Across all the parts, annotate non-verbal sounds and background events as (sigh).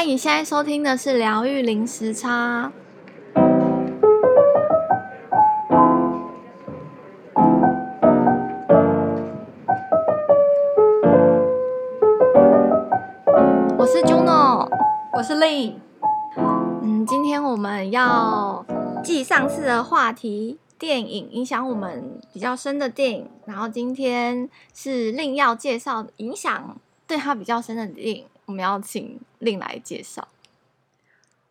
嗨，你现在收听的是疗愈零时差。我是 Juno，我是 Lin。嗯，今天我们要继上次的话题，电影影响我们比较深的电影，然后今天是 Lin 要介绍影响对他比较深的电影，我们要请令来介绍。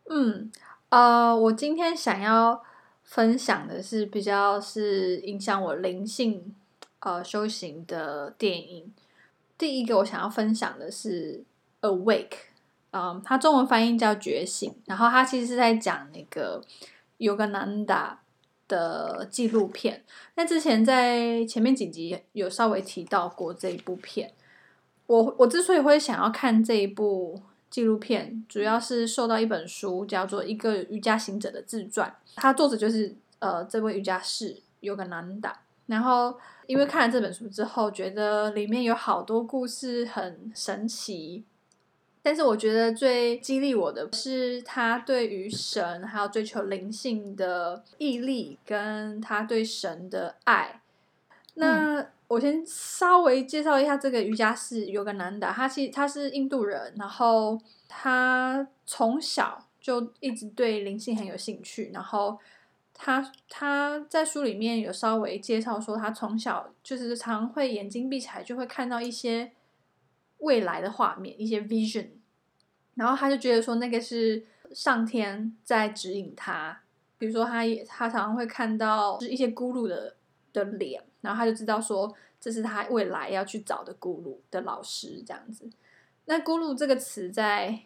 嗯，呃，我今天想要分享的是比较是影响我灵性呃修行的电影。第一个我想要分享的是《Awake》，嗯，它中文翻译叫《觉醒》，然后它其实是在讲那个 Yogananda 的纪录片。那之前在前面几集有稍微提到过这一部片。我我之所以会想要看这一部纪录片，主要是受到一本书叫做《一个瑜伽行者的自传》，它作者就是呃这位瑜伽士有个男的。然后因为看了这本书之后，觉得里面有好多故事很神奇，但是我觉得最激励我的是他对于神还有追求灵性的毅力，跟他对神的爱。那、我先稍微介绍一下这个瑜伽室有个男的他其他是印度人，然后他从小就一直对灵性很有兴趣，然后他他在书里面有稍微介绍说，他从小就是常会眼睛闭起来就会看到一些未来的画面，一些 vision，然后他就觉得说那个是上天在指引他，比如说他也他常常会看到是一些咕噜的的脸。然后他就知道说，这是他未来要去找的咕噜的老师这样子。那咕噜这个词在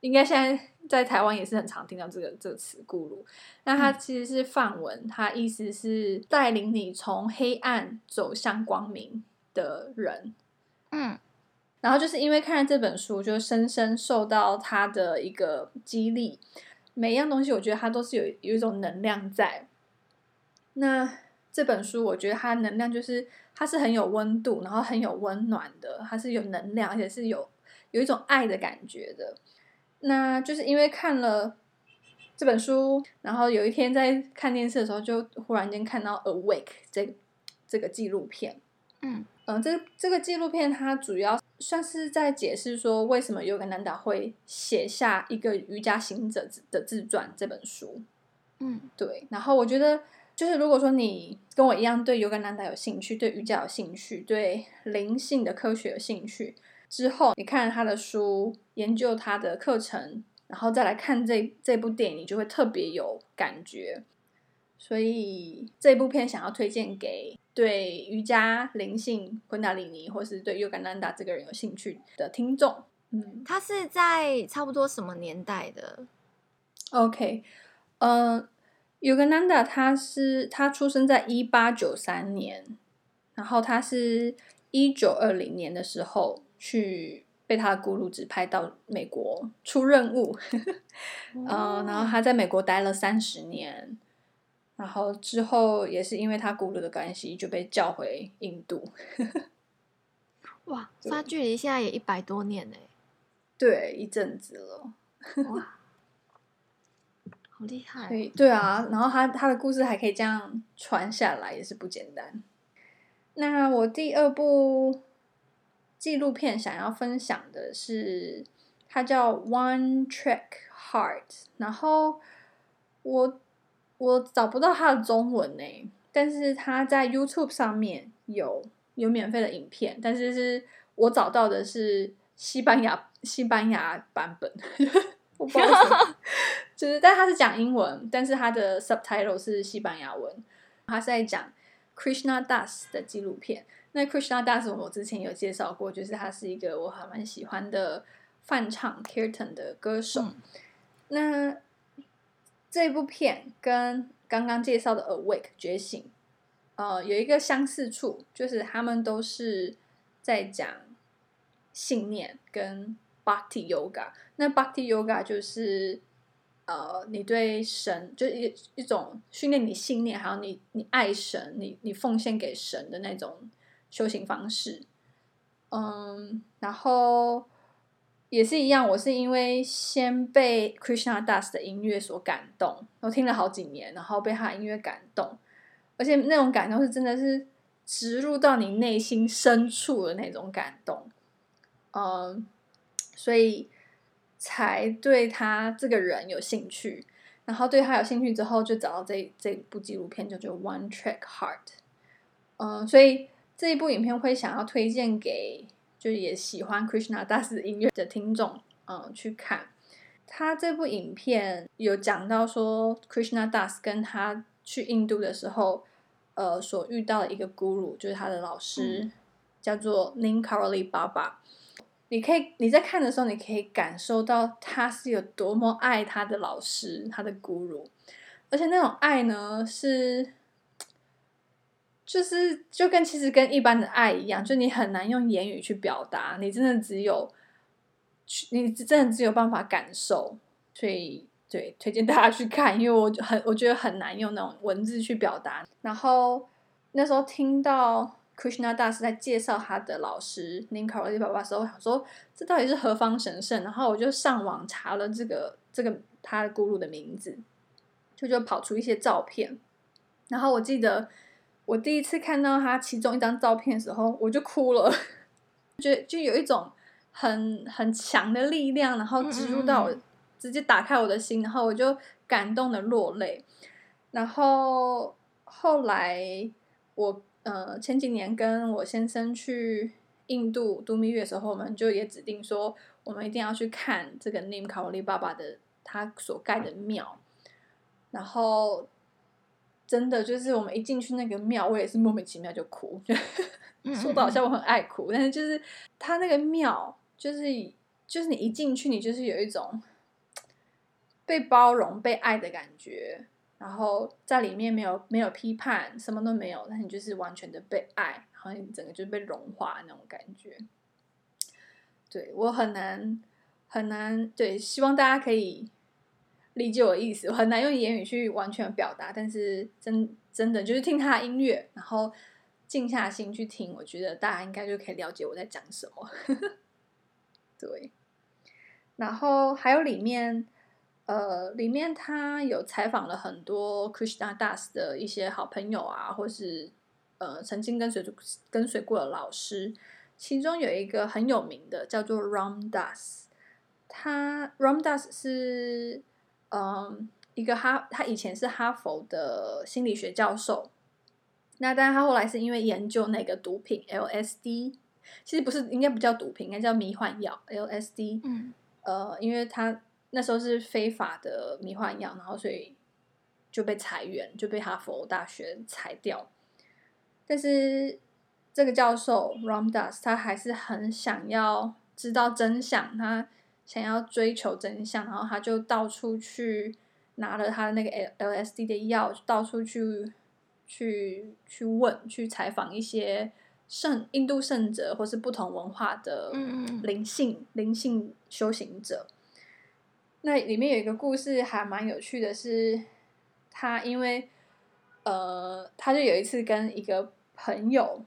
应该现在在台湾也是很常听到这个这个词咕噜。那它其实是梵文，它意思是带领你从黑暗走向光明的人。嗯，然后就是因为看了这本书，就深深受到他的一个激励。每一样东西，我觉得它都是有有一种能量在。那。这本书我觉得它能量就是它是很有温度，然后很有温暖的，它是有能量，而且是有有一种爱的感觉的。那就是因为看了这本书，然后有一天在看电视的时候，就忽然间看到《Awake》这这个纪录片。嗯嗯，这这个纪录片它主要算是在解释说，为什么尤格南达会写下一个瑜伽行者的自传这本书。嗯，对。然后我觉得。就是如果说你跟我一样对尤格南达有兴趣，对瑜伽有兴趣，对灵性的科学有兴趣，之后你看了他的书，研究他的课程，然后再来看这这部电影，你就会特别有感觉。所以这部片想要推荐给对瑜伽、灵性、昆达里尼，或是对尤格南达这个人有兴趣的听众。嗯，他是在差不多什么年代的？OK，嗯、呃。Yogananda 他是他出生在一八九三年，然后他是一九二零年的时候去被他的咕噜指派到美国出任务，嗯、(laughs) 呃，然后他在美国待了三十年，然后之后也是因为他咕噜的关系就被叫回印度。(laughs) 哇，他距离现在也一百多年呢，对，一阵子了。(laughs) 哇。好厉害！对对啊，然后他他的故事还可以这样传下来，也是不简单。那我第二部纪录片想要分享的是，它叫《One Track Heart》，然后我我找不到它的中文呢，但是它在 YouTube 上面有有免费的影片，但是是我找到的是西班牙西班牙版本。(laughs) 我不知道 (laughs) 就是，但他是讲英文，但是他的 subtitle 是西班牙文。他是在讲 Krishna Das 的纪录片。那 Krishna Das 我之前有介绍过，就是他是一个我还蛮喜欢的翻唱 Kirtan 的歌手。嗯、那这部片跟刚刚介绍的 Awake 觉醒，呃，有一个相似处，就是他们都是在讲信念跟 Bhakti Yoga。那 Bhakti Yoga 就是，呃，你对神就一一种训练你信念，还有你你爱神，你你奉献给神的那种修行方式。嗯，然后也是一样，我是因为先被 Krishna Das 的音乐所感动，我听了好几年，然后被他音乐感动，而且那种感动是真的是植入到你内心深处的那种感动，嗯，所以才对他这个人有兴趣，然后对他有兴趣之后，就找到这这部纪录片，叫做《One Track Heart》，嗯，所以这一部影片会想要推荐给。就也喜欢 Krishna Das 音乐的听众，嗯，去看他这部影片有讲到说，Krishna Das 跟他去印度的时候，呃，所遇到的一个 Guru，就是他的老师，嗯、叫做 Ninkaroli Baba。你可以你在看的时候，你可以感受到他是有多么爱他的老师，他的 Guru，而且那种爱呢是。就是就跟其实跟一般的爱一样，就你很难用言语去表达，你真的只有，去你真的只有办法感受，所以对，推荐大家去看，因为我很我觉得很难用那种文字去表达。然后那时候听到 Krishna Das 在介绍他的老师 Neem Karoli Baba 的时候，我想说这到底是何方神圣？然后我就上网查了这个这个他的 Guru 的名字，就就跑出一些照片，然后我记得。我第一次看到他其中一张照片的时候，我就哭了，(laughs) 就就有一种很很强的力量，然后植入到我，直接打开我的心，然后我就感动的落泪。然后后来我呃前几年跟我先生去印度度蜜月的时候，我们就也指定说，我们一定要去看这个 Neem Karoli Baba 的他所盖的庙，然后。真的就是我们一进去那个庙，我也是莫名其妙就哭。(laughs) 说的好像我很爱哭，但是就是他那个庙，就是就是你一进去，你就是有一种被包容、被爱的感觉。然后在里面没有没有批判，什么都没有，但你就是完全的被爱，然后你整个就被融化那种感觉。对，我很难很难，对，希望大家可以。理解我的意思，我很难用言语去完全表达，但是真真的就是听他的音乐，然后静下心去听，我觉得大家应该就可以了解我在讲什么。(laughs) 对，然后还有里面，呃，里面他有采访了很多 Krishna Das 的一些好朋友啊，或是呃曾经跟随跟随过的老师，其中有一个很有名的叫做 Ram Das，他 Ram Das 是。嗯，一个哈，他以前是哈佛的心理学教授，那但是他后来是因为研究那个毒品 LSD，其实不是，应该不叫毒品，应该叫迷幻药 LSD。嗯，呃，因为他那时候是非法的迷幻药，然后所以就被裁员，就被哈佛大学裁掉。但是这个教授 Ram Das 他还是很想要知道真相，他。想要追求真相，然后他就到处去拿了他的那个 LSD 的药，到处去去去问、去采访一些圣印度圣者，或是不同文化的灵性灵性修行者。那里面有一个故事还蛮有趣的是，他因为呃，他就有一次跟一个朋友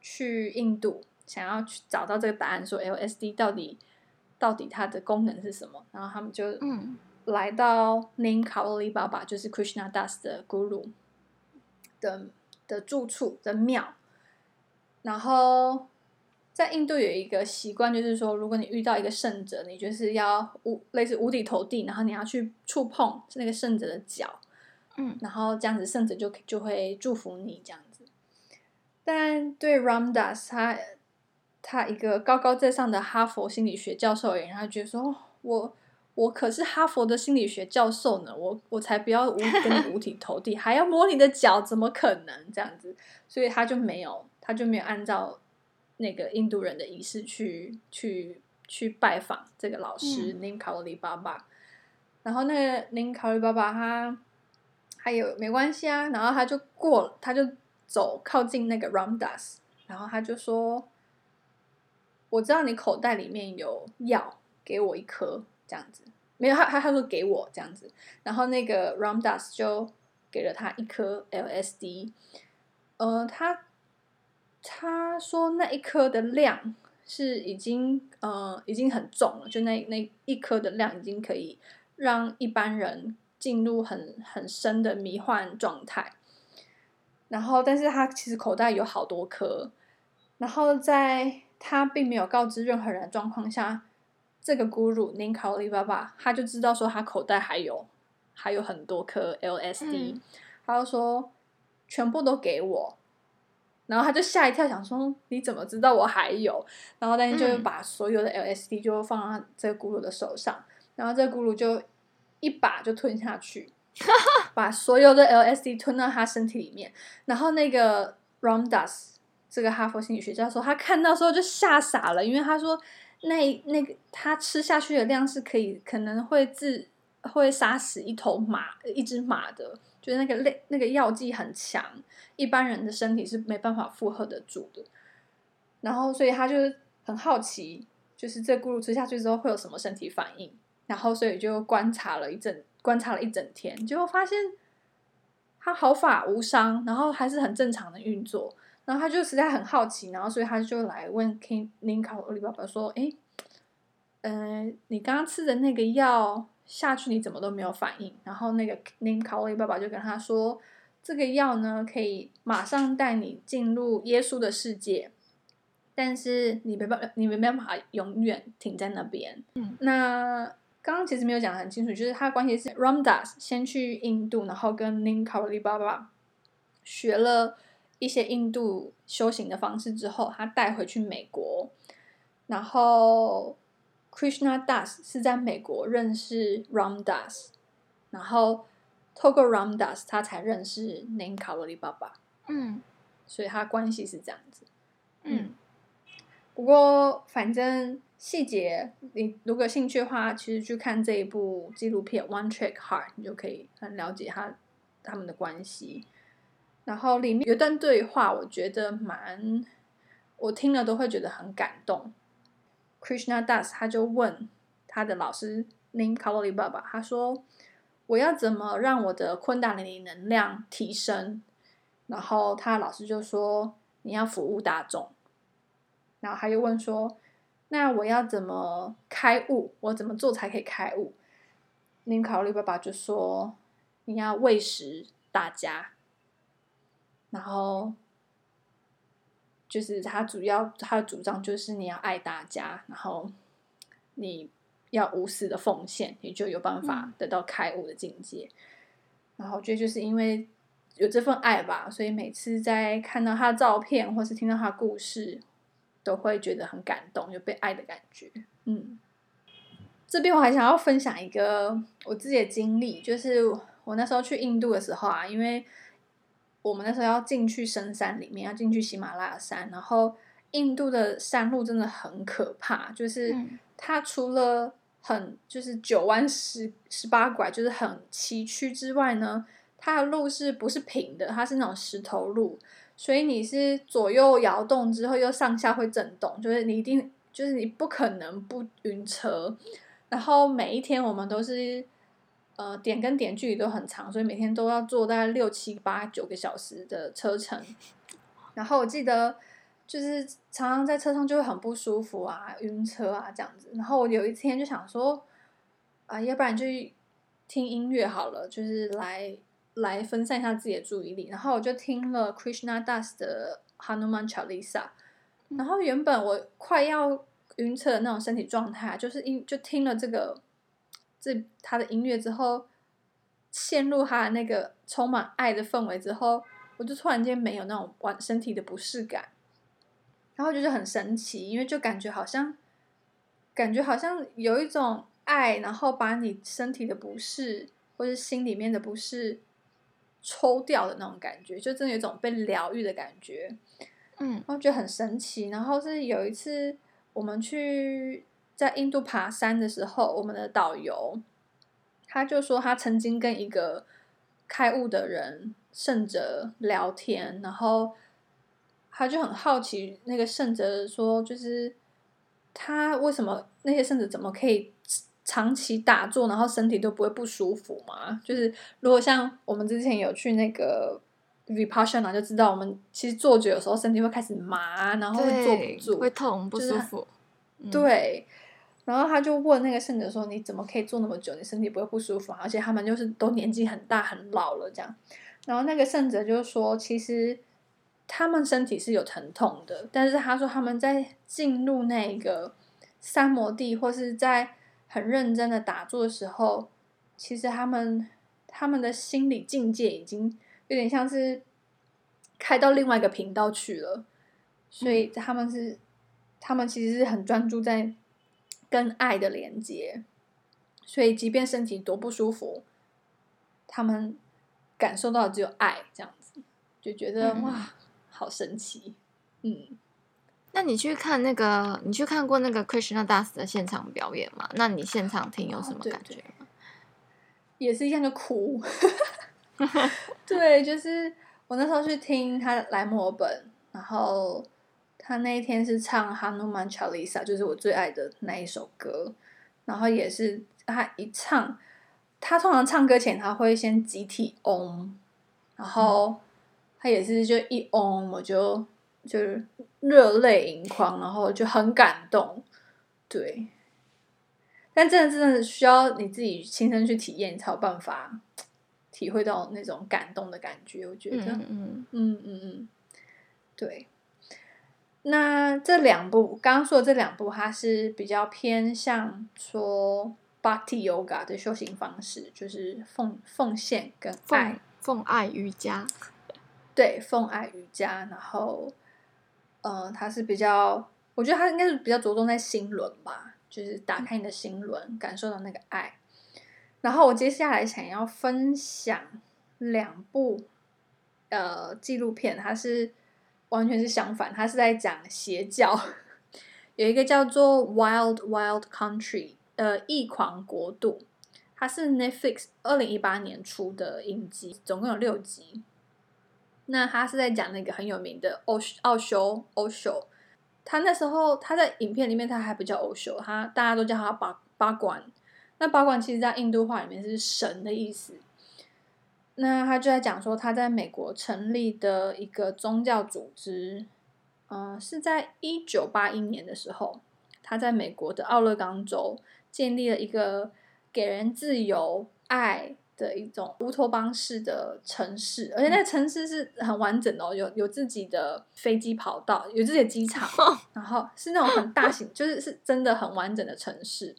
去印度，想要去找到这个答案，说 LSD 到底。到底它的功能是什么？然后他们就来到 Neem Karoli Baba，就是 Krishna Das 的 Guru 的的住处的庙。然后在印度有一个习惯，就是说，如果你遇到一个圣者，你就是要无类似五体投地，然后你要去触碰那个圣者的脚，嗯，然后这样子圣者就就会祝福你这样子。但对 Ram Das 他。他一个高高在上的哈佛心理学教授而言，他觉得说：“我我可是哈佛的心理学教授呢，我我才不要五跟你五体投地，(laughs) 还要摸你的脚，怎么可能这样子？”所以他就没有，他就没有按照那个印度人的仪式去去去拜访这个老师 Neem Karoli Baba。然后那个 Neem Karoli Baba 他还有没关系啊，然后他就过，他就走靠近那个 Ram Das，然后他就说。我知道你口袋里面有药，给我一颗这样子。没有，他他他说给我这样子，然后那个 Ram Das 就给了他一颗 LSD。呃，他他说那一颗的量是已经呃已经很重了，就那那一颗的量已经可以让一般人进入很很深的迷幻状态。然后，但是他其实口袋有好多颗，然后在他并没有告知任何人的状况下，这个 Guru Neem Karoli Baba 他就知道说他口袋还有还有很多颗 LSD，、嗯、他就说全部都给我，然后他就吓一跳，想说你怎么知道我还有？然后但是就把所有的 LSD 就放到这个 Guru 的手上，嗯、然后这个 Guru 就一把就吞下去。(laughs) 把所有的 LSD 吞到他身体里面，然后那个 Ram Dass 这个哈佛心理学家说，他看到时候就吓傻了，因为他说那那个他吃下去的量是可以可能会致会杀死一头马一只马的，就是那个类那个药剂很强，一般人的身体是没办法负荷得住的。然后所以他就很好奇，就是这咕噜吃下去之后会有什么身体反应，然后所以就观察了一整。观察了一整天，结果发现他毫发无伤，然后还是很正常的运作。然后他就实在很好奇，然后所以他就来问 King Neem Karoli Baba 说：“哎，嗯、你刚刚吃的那个药下去，你怎么都没有反应？”然后那个 Neem Karoli Baba 就跟他说：“这个药呢，可以马上带你进入耶稣的世界，但是你没办法，你没办法永远停在那边。”嗯，那。刚刚其实没有讲得很清楚，就是他的关系是 Ram Dass 先去印度，然后跟 Neem Karoli Baba 学了一些印度修行的方式之后，他带回去美国，然后 Krishna Das 是在美国认识 Ram Dass，然后透过 Ram Das 他才认识 Neem Karoli Baba。嗯，所以他关系是这样子。嗯，不过反正。细节，你如果有兴趣的话，其实去看这一部纪录片《One Trick Heart》，你就可以很了解他他们的关系。然后里面有一段对话，我觉得蛮，我听了都会觉得很感动。Krishna Das 他就问他的老师 Neem Karoli Baba，他说：“我要怎么让我的昆达里尼能量提升？”然后他的老师就说：“你要服务大众。”然后他又问说。那我要怎么开悟？我怎么做才可以开悟？Neem Karoli Baba 就说：“你要喂食大家，然后就是他主要他的主张就是你要爱大家，然后你要无私的奉献，你就有办法得到开悟的境界。嗯、然后我觉得就是因为有这份爱吧，所以每次在看到他的照片或是听到他的故事。”都会觉得很感动，有被爱的感觉。嗯，这边我还想要分享一个我自己的经历，就是我那时候去印度的时候啊，因为我们那时候要进去深山里面，要进去喜马拉雅山，然后印度的山路真的很可怕，就是它除了很就是九弯十十八拐，就是很崎岖之外呢，它的路是不是平的？它是那种石头路。所以你是左右摇动之后又上下会震动，就是你一定就是你不可能不晕车。然后每一天我们都是，呃，点跟点距离都很长，所以每天都要坐大概六七八九个小时的车程。然后我记得就是常常在车上就会很不舒服啊，晕车啊这样子。然后我有一天就想说，啊，要不然就听音乐好了，就是来。来分散一下自己的注意力，然后我就听了 Krishna Das 的 Hanuman Chalisa，然后原本我快要晕车的那种身体状态，就是因就听了这个这他的音乐之后，陷入他的那个充满爱的氛围之后，我就突然间没有那种完身体的不适感，然后就是很神奇，因为就感觉好像感觉好像有一种爱，然后把你身体的不适或是心里面的不适。抽掉的那种感觉，就真的有一种被疗愈的感觉，嗯，我觉得很神奇。然后是有一次我们去在印度爬山的时候，我们的导游他就说他曾经跟一个开悟的人圣者聊天，然后他就很好奇那个圣者说，就是他为什么那些圣者怎么可以。长期打坐，然后身体都不会不舒服嘛？就是如果像我们之前有去那个 Vipassana 就知道，我们其实坐久有时候身体会开始麻，然后会坐不住，会痛不舒服。就是嗯、对，然后他就问那个圣者说：“你怎么可以坐那么久？你身体不会不舒服？而且他们就是都年纪很大很老了这样。”然后那个圣者就说：“其实他们身体是有疼痛的，但是他说他们在进入那个三摩地或是在很认真的打坐的时候，其实他们他们的心理境界已经。”有点像是开到另外一个频道去了，所以他们是，嗯、他们其实是很专注在跟爱的连接，所以即便身体多不舒服，他们感受到只有爱，这样子就觉得、嗯、哇，好神奇。嗯，那你去看那个，你去看过那个 Krishna Das 的现场表演吗？那你现场听有什么感觉吗？哦、也是一样的哭。(laughs) 对，就是我那时候去听他来墨尔本，然后他那一天是唱《Hanuman Chalisa》，就是我最爱的那一首歌。然后也是他一唱，他通常唱歌前他会先集体嗡，然后他也是就一嗡，我就就是热泪盈眶，然后就很感动。对，但真的真的需要你自己亲身去体验，你才有办法。体会到那种感动的感觉，我觉得，嗯嗯嗯嗯嗯，对。那这两部刚刚说的这两部，它是比较偏向说 Bhakti Yoga 的修行方式，就是奉奉献跟爱，奉爱瑜伽。对，奉爱瑜伽。然后，呃，它是比较，我觉得它应该是比较着重在心轮吧，就是打开你的心轮，嗯、感受到那个爱。然后我接下来想要分享两部呃纪录片，它是完全是相反，他是在讲邪教。有一个叫做《Wild Wild Country》呃异狂国度，它是 Netflix 二零一八年出的影集，总共有六集。那他是在讲那个很有名的奥奥修奥修，他那时候他在影片里面他还不叫奥修，他大家都叫他巴巴管。那保管其实，在印度话里面是神的意思。那他就在讲说，他在美国成立的一个宗教组织，嗯、呃，是在一九八一年的时候，他在美国的奥勒冈州建立了一个给人自由爱的一种乌托邦式的城市，而且那个城市是很完整的哦，有有自己的飞机跑道，有自己的机场，然后是那种很大型，就是是真的很完整的城市。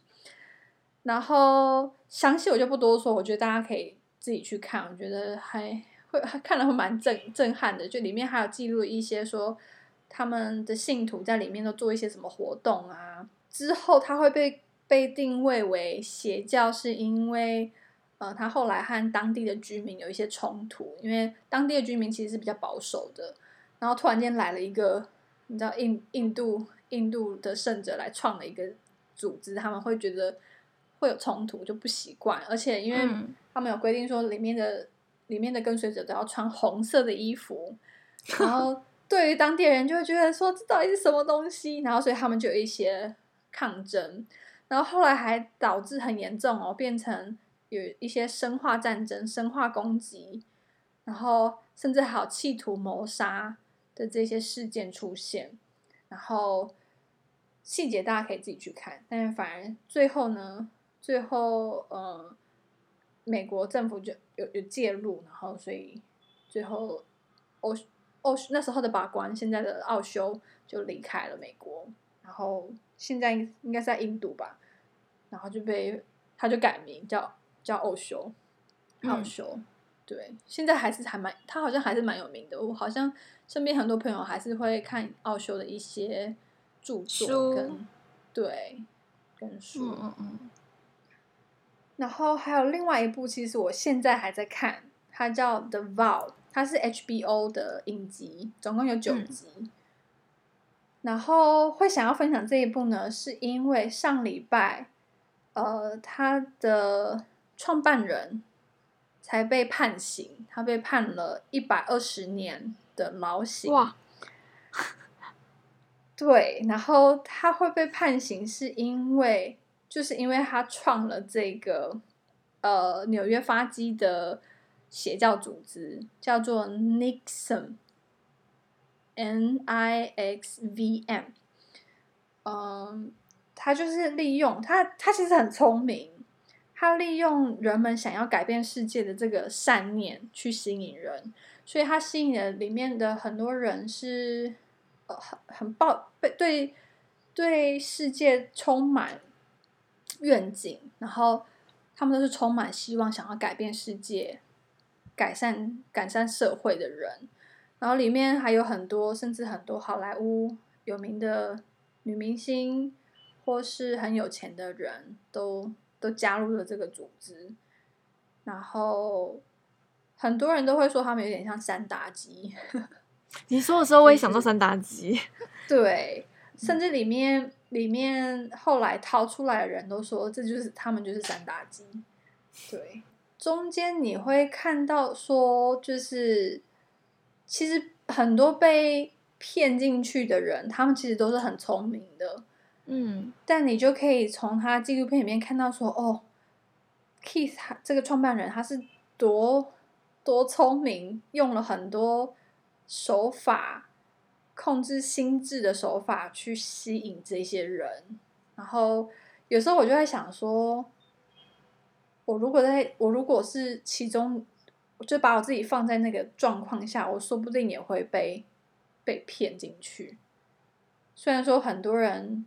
然后详细我就不多说，我觉得大家可以自己去看，我觉得还会还看了会蛮震震撼的。就里面还有记录一些说他们的信徒在里面都做一些什么活动啊。之后他会被被定位为邪教，是因为呃他后来和当地的居民有一些冲突，因为当地的居民其实是比较保守的，然后突然间来了一个你知道印印度印度的圣者来创了一个组织，他们会觉得。会有冲突，就不习惯，而且因为他们有规定说，里面的、嗯、里面的跟随者都要穿红色的衣服，(laughs) 然后对于当地人就会觉得说，这到底是什么东西？然后所以他们就有一些抗争，然后后来还导致很严重哦，变成有一些生化战争、生化攻击，然后甚至还有企图谋杀的这些事件出现，然后细节大家可以自己去看，但是反而最后呢？最后，呃，美国政府就有有介入，然后所以最后欧欧那时候的法官，现在的奥修就离开了美国，然后现在应该是在印度吧，然后就被他就改名叫叫奥修，奥修，嗯、对，现在还是还蛮他好像还是蛮有名的，我好像身边很多朋友还是会看奥修的一些著作跟书对跟书，嗯嗯。嗯然后还有另外一部，其实我现在还在看，它叫《The Vow》，它是 HBO 的影集，总共有九集。嗯、然后会想要分享这一部呢，是因为上礼拜，呃，他的创办人才被判刑，他被判了一百二十年的牢刑。哇！对，然后他会被判刑，是因为。就是因为他创了这个，呃，纽约发基的邪教组织，叫做 Nixon，N I X V M，。嗯，他就是利用他，他其实很聪明，他利用人们想要改变世界的这个善念去吸引人，所以他吸引的里面的很多人是呃很很抱被对对世界充满愿景，然后他们都是充满希望，想要改变世界。改善改善社会的人，然后里面还有很多，甚至很多好莱坞有名的女明星，或是很有钱的人都都加入了这个组织。然后很多人都会说他们有点像三打鸡。(laughs) 你说的时候，我也想到三打鸡。(laughs) 对，甚至里面里面后来掏出来的人都说，这就是他们就是三打鸡。对。中间你会看到说，就是其实很多被骗进去的人，他们其实都是很聪明的，嗯，但你就可以从他纪录片里面看到说，哦，Keith 这个创办人他是多多聪明，用了很多手法控制心智的手法去吸引这些人，然后有时候我就在想说。我如果在我如果是其中，就把我自己放在那个状况下，我说不定也会被被骗进去。虽然说很多人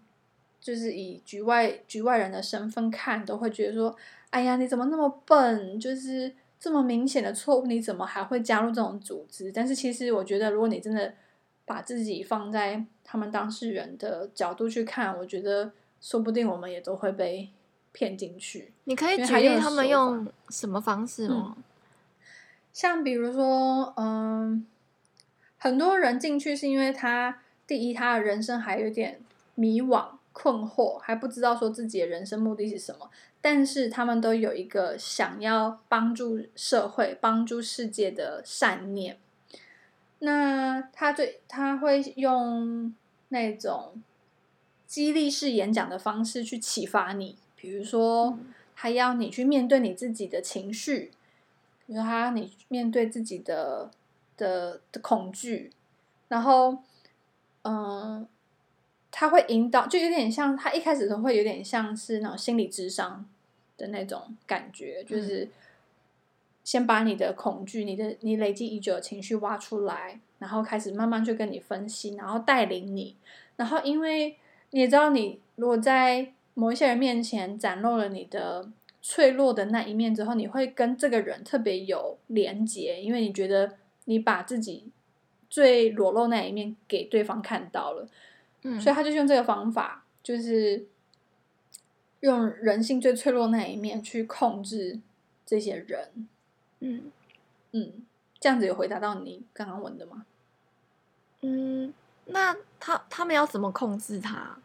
就是以局外局外人的身份看，都会觉得说：“哎呀，你怎么那么笨？就是这么明显的错误，你怎么还会加入这种组织？”但是其实我觉得，如果你真的把自己放在他们当事人的角度去看，我觉得说不定我们也都会被。骗进去，你可以举例他们用什么方式吗？嗯、像比如说，嗯，很多人进去是因为他第一，他的人生还有点迷惘、困惑，还不知道说自己的人生目的是什么。但是他们都有一个想要帮助社会、帮助世界的善念。那他最他会用那种激励式演讲的方式去启发你。比如说，他要你去面对你自己的情绪，比如说他要你面对自己的的的恐惧，然后，嗯，他会引导，就有点像他一开始都会有点像是那种心理智商的那种感觉，就是先把你的恐惧、你的你累积已久的情绪挖出来，然后开始慢慢去跟你分析，然后带领你，然后因为你也知道，你如果在某一些人面前展露了你的脆弱的那一面之后，你会跟这个人特别有连结，因为你觉得你把自己最裸露那一面给对方看到了，嗯，所以他就用这个方法，就是用人性最脆弱那一面去控制这些人，嗯嗯，这样子有回答到你刚刚问的吗？嗯，那他他们要怎么控制他？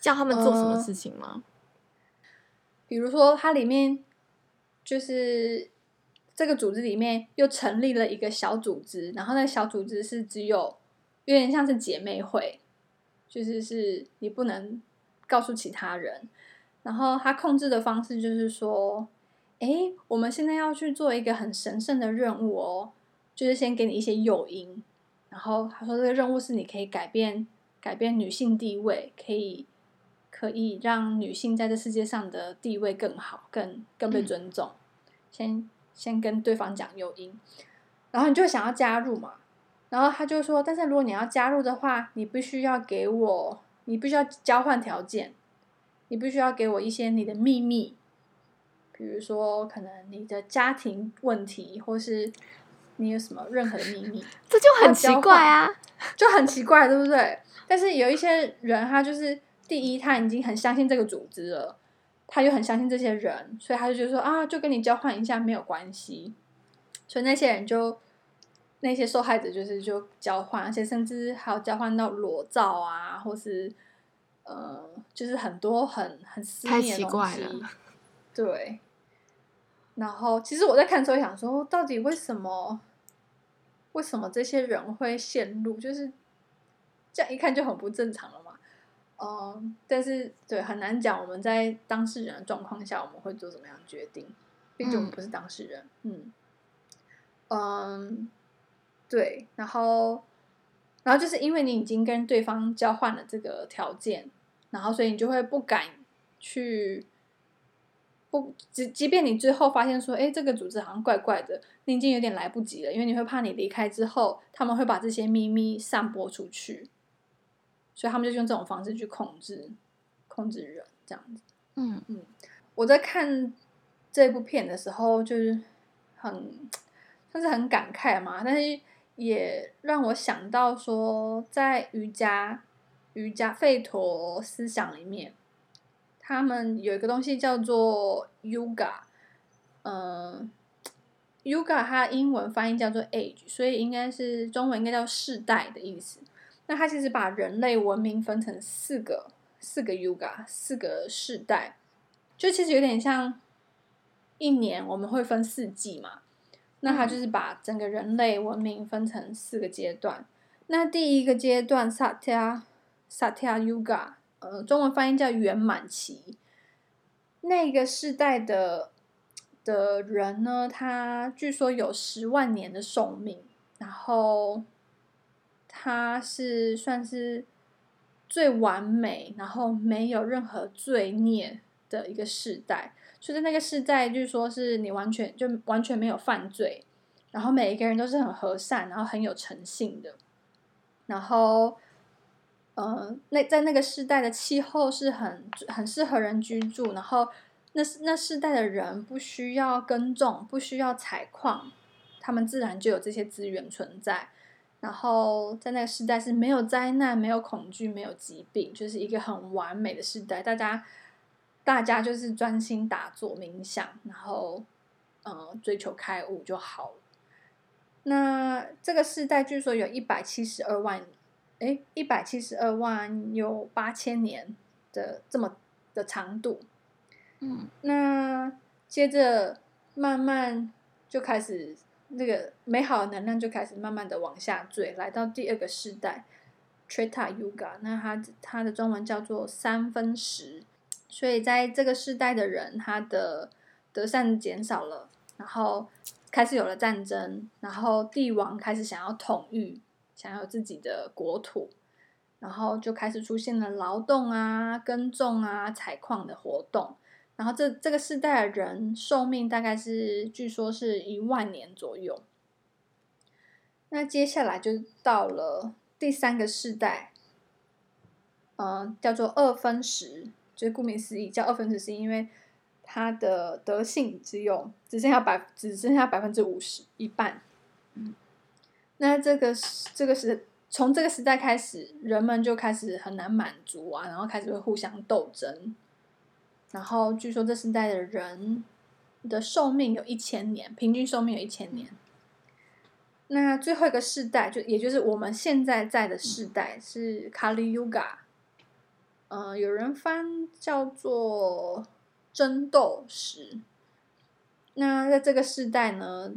叫他们做什么事情吗？呃，比如说，它里面就是这个组织里面又成立了一个小组织，然后那个小组织是只有有点像是姐妹会，就是是你不能告诉其他人。然后他控制的方式就是说，哎，我们现在要去做一个很神圣的任务哦，就是先给你一些诱因。然后他说，这个任务是你可以改变改变女性地位，可以。可以让女性在这世界上的地位更好，更更被尊重。嗯、先先跟对方讲诱因，然后你就想要加入嘛。然后他就说：“但是如果你要加入的话，你必须要给我，你必须要交换条件，你必须要给我一些你的秘密，比如说可能你的家庭问题，或是你有什么任何的秘密。(laughs) ”这就很奇怪啊，就很奇怪，对不对？但是有一些人，他就是。第一，他已经很相信这个组织了，他就很相信这些人，所以他就觉得说啊，就跟你交换一下没有关系。所以那些人就那些受害者就是就交换，而且甚至还有交换到裸照啊，或是呃，就是很多很很私密的东西。太奇怪了。对。然后其实我在看的时候想说，到底为什么为什么这些人会陷入？就是这样一看就很不正常了嘛。嗯，但是对很难讲，我们在当事人的状况下，我们会做怎么样决定？毕竟我们不是当事人。嗯，嗯，对，然后，然后就是因为你已经跟对方交换了这个条件，然后所以你就会不敢去。不，即即便你最后发现说，哎，这个组织好像怪怪的，你已经有点来不及了，因为你会怕你离开之后，他们会把这些秘密散播出去，所以他们就用这种方式去控制，控制人，这样子。嗯嗯，我在看这部片的时候，就是很，算是很感慨嘛，但是也让我想到说，在瑜伽、瑜伽吠陀思想里面。他们有一个东西叫做 yoga，嗯，yoga 它英文翻译叫做 Age，所以应该是中文应该叫世代的意思。那它其实把人类文明分成四个四个 yoga 四个世代，就其实有点像一年我们会分四季嘛。那它就是把整个人类文明分成四个阶段。那第一个阶段 Satya Satya Yuga。呃，中文翻译叫圆满期。那个世代的的人呢，他据说有十万年的寿命，然后他是算是最完美，然后没有任何罪孽的一个世代。就是那个世代，据说是你完全就完全没有犯罪，然后每一个人都是很和善，然后很有诚信的，然后。呃，那在那个时代的气候是很很适合人居住，然后那是那世代的人不需要耕种，不需要采矿，他们自然就有这些资源存在。然后在那个时代是没有灾难、没有恐惧、没有疾病，就是一个很完美的时代。大家大家就是专心打坐冥想，然后呃追求开悟就好了。那这个世代据说有一百七十二万。哎，一百七十二万有八千年的这么的长度，嗯，那接着慢慢就开始那个美好的能量就开始慢慢的往下坠，来到第二个世代，Treta Yuga，那它它的中文叫做三分时，所以在这个世代的人，他的德善减少了，然后开始有了战争，然后帝王开始想要统御。想要自己的国土，然后就开始出现了劳动啊、耕种啊、采矿的活动。然后这这个世代的人寿命大概是，据说是一万年左右。那接下来就到了第三个世代，嗯、叫做二分时，就是顾名思义叫二分时，是因为它的德性只有只剩下百只剩下百分之五十，一半。嗯。那这个这个时从这个时代开始，人们就开始很难满足啊，然后开始会互相斗争。然后据说这时代的人的寿命有一千年，平均寿命有一千年。那最后一个世代，就也就是我们现在在的世代是 Kali Yuga，嗯、有人翻叫做争斗时。那在这个世代呢？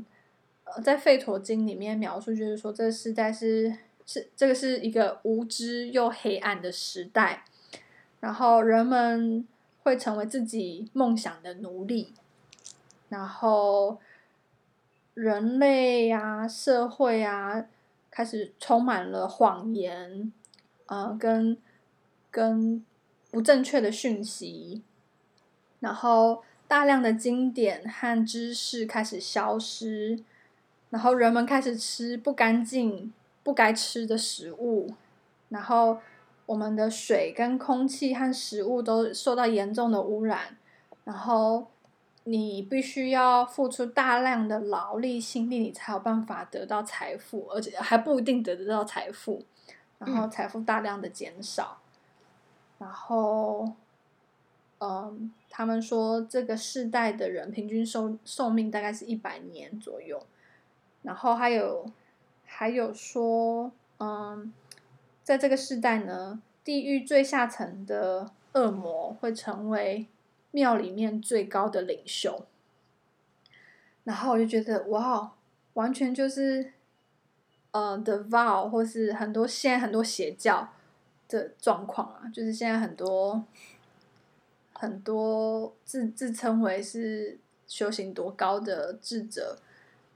在《吠陀经》里面描述，就是说这个时代是是这个是一个无知又黑暗的时代，然后人们会成为自己梦想的奴隶，然后人类啊、社会啊开始充满了谎言，呃，跟跟不正确的讯息，然后大量的经典和知识开始消失。然后人们开始吃不干净、不该吃的食物，然后我们的水跟空气和食物都受到严重的污染。然后你必须要付出大量的劳力、心力，你才有办法得到财富，而且还不一定得得到财富。然后财富大量的减少。嗯、然后，嗯，他们说这个世代的人平均寿寿命大概是一百年左右。然后还有，还有说，嗯，在这个时代呢，地狱最下层的恶魔会成为庙里面最高的领袖。然后我就觉得，哇，完全就是，呃，The Vow 或是很多现在很多邪教的状况啊，就是现在很多很多自自称为是修行多高的智者。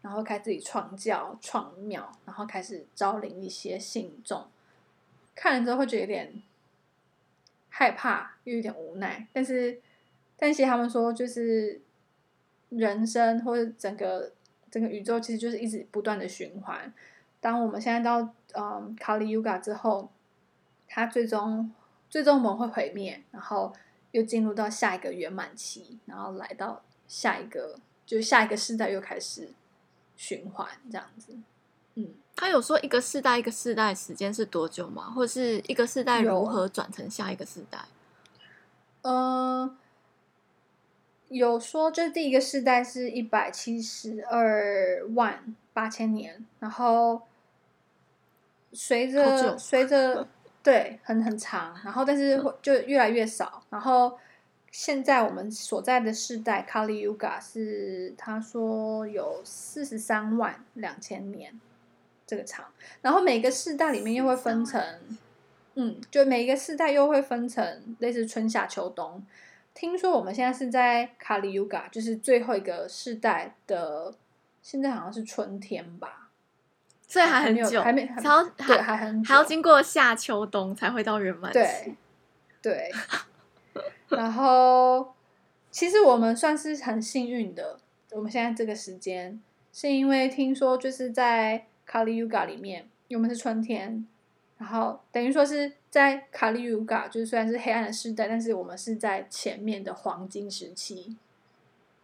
然后开始自己创教、创庙，然后开始招领一些信众。看了之后会觉得有点害怕，又有点无奈。但是，但是他们说，就是人生或者整个整个宇宙，其实就是一直不断的循环。当我们现在到嗯卡里 Yuga 之后，它最终最终我们会毁灭，然后又进入到下一个圆满期，然后来到下一个，就下一个世代又开始。循环这样子，嗯，他有说一个世代一个世代时间是多久吗？或者是一个世代如何转成下一个世代？呃，有说，就第一个世代是一百七十二万八千年，然后随着随着对很很长，然后但是会就越来越少，然后。现在我们所在的世代，Kali Yuga 是他说有四十三万两千年这个长，然后每个世代里面又会分成，嗯，就每一个世代又会分成类似春夏秋冬。听说我们现在是在 Kali Yuga，就是最后一个世代的，现在好像是春天吧，所以还很久，还没，还要对，还很还要经过夏秋冬才会到圆满期，对，对。(laughs) 然后，其实我们算是很幸运的。我们现在这个时间，是因为听说就是在 Kali Yuga 里面，我们是春天，然后等于说是在 Kali Yuga，就是虽然是黑暗的时代，但是我们是在前面的黄金时期。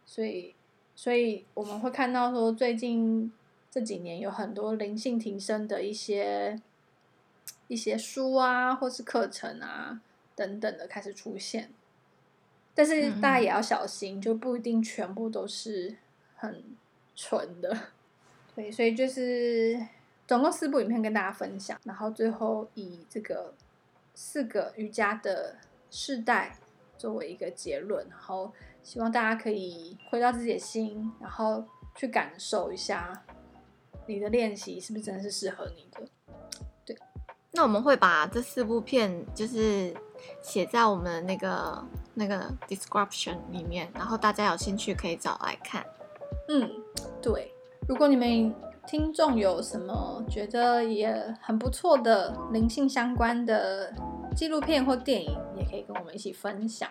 所以，所以我们会看到说，最近这几年有很多灵性提升的一些一些书啊，或是课程啊等等的开始出现。但是大家也要小心，嗯、就不一定全部都是很纯的。(laughs) 对，所以就是总共四部影片跟大家分享，然后最后以这个四个瑜伽的世代作为一个结论，然后希望大家可以回到自己的心，然后去感受一下你的练习是不是真的是适合你的。对，那我们会把这四部片就是写在我们那个。那个 description 里面，然后大家有兴趣可以找来看。嗯，对。如果你们听众有什么觉得也很不错的灵性相关的纪录片或电影，也可以跟我们一起分享。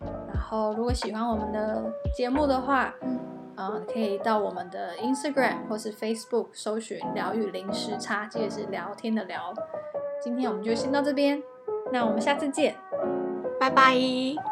然后，如果喜欢我们的节目的话，嗯、呃，可以到我们的 Instagram 或是 Facebook 搜寻“疗愈零时差”，记得是聊天的聊。今天我们就先到这边，那我们下次见。拜拜。